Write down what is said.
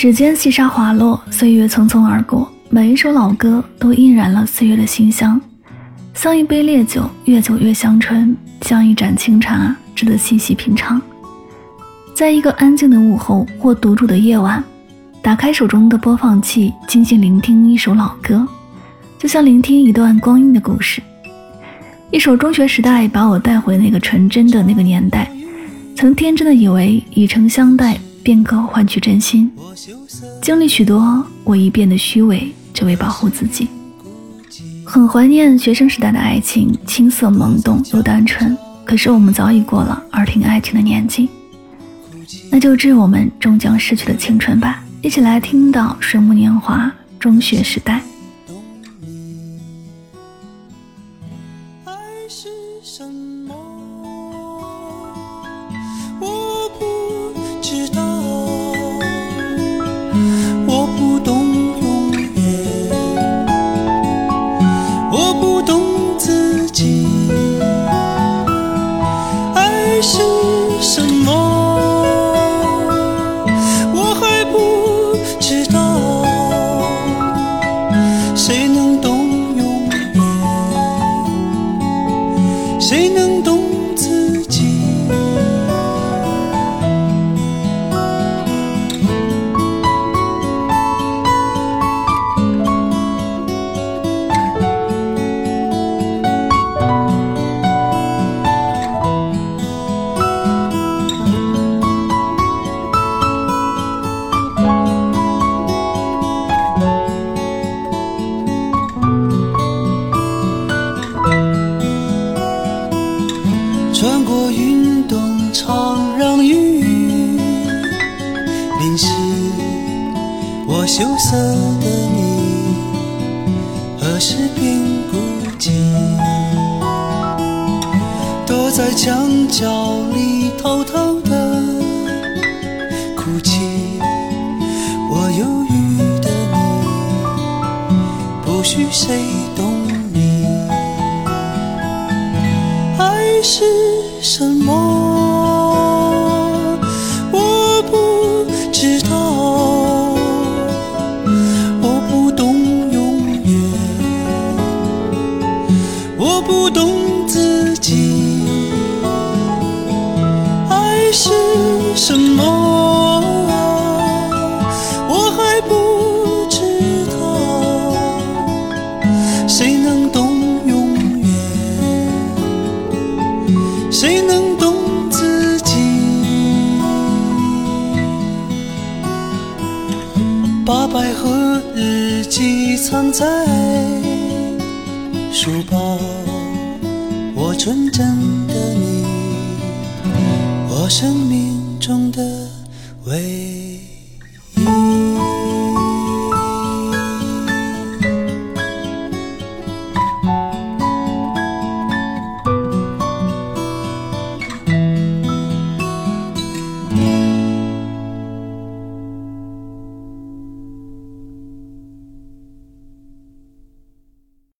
指尖细沙滑落，岁月匆匆而过。每一首老歌都印染了岁月的馨香，像一杯烈酒，越久越香醇；像一盏清茶，值得细细品尝。在一个安静的午后或独处的夜晚，打开手中的播放器，静静聆听一首老歌，就像聆听一段光阴的故事。一首中学时代把我带回那个纯真的那个年代，曾天真的以为以诚相待。便可换取真心，经历许多，我已变得虚伪，只为保护自己。很怀念学生时代的爱情，青涩懵懂又单纯。可是我们早已过了耳听爱情的年纪，那就致我们终将逝去的青春吧。一起来听到水木年华，中学时代。爱是什么？谁能懂穿过云动，场让雨淋湿我羞涩的你，何时变孤寂？躲在墙角里偷偷的哭泣，我忧郁的你，不许谁懂你，爱是。什么？我不知道，我不懂永远，我不懂自己，爱是什么？谁能懂自己？把百合日记藏在书包，我纯真的你，我生命中的唯一。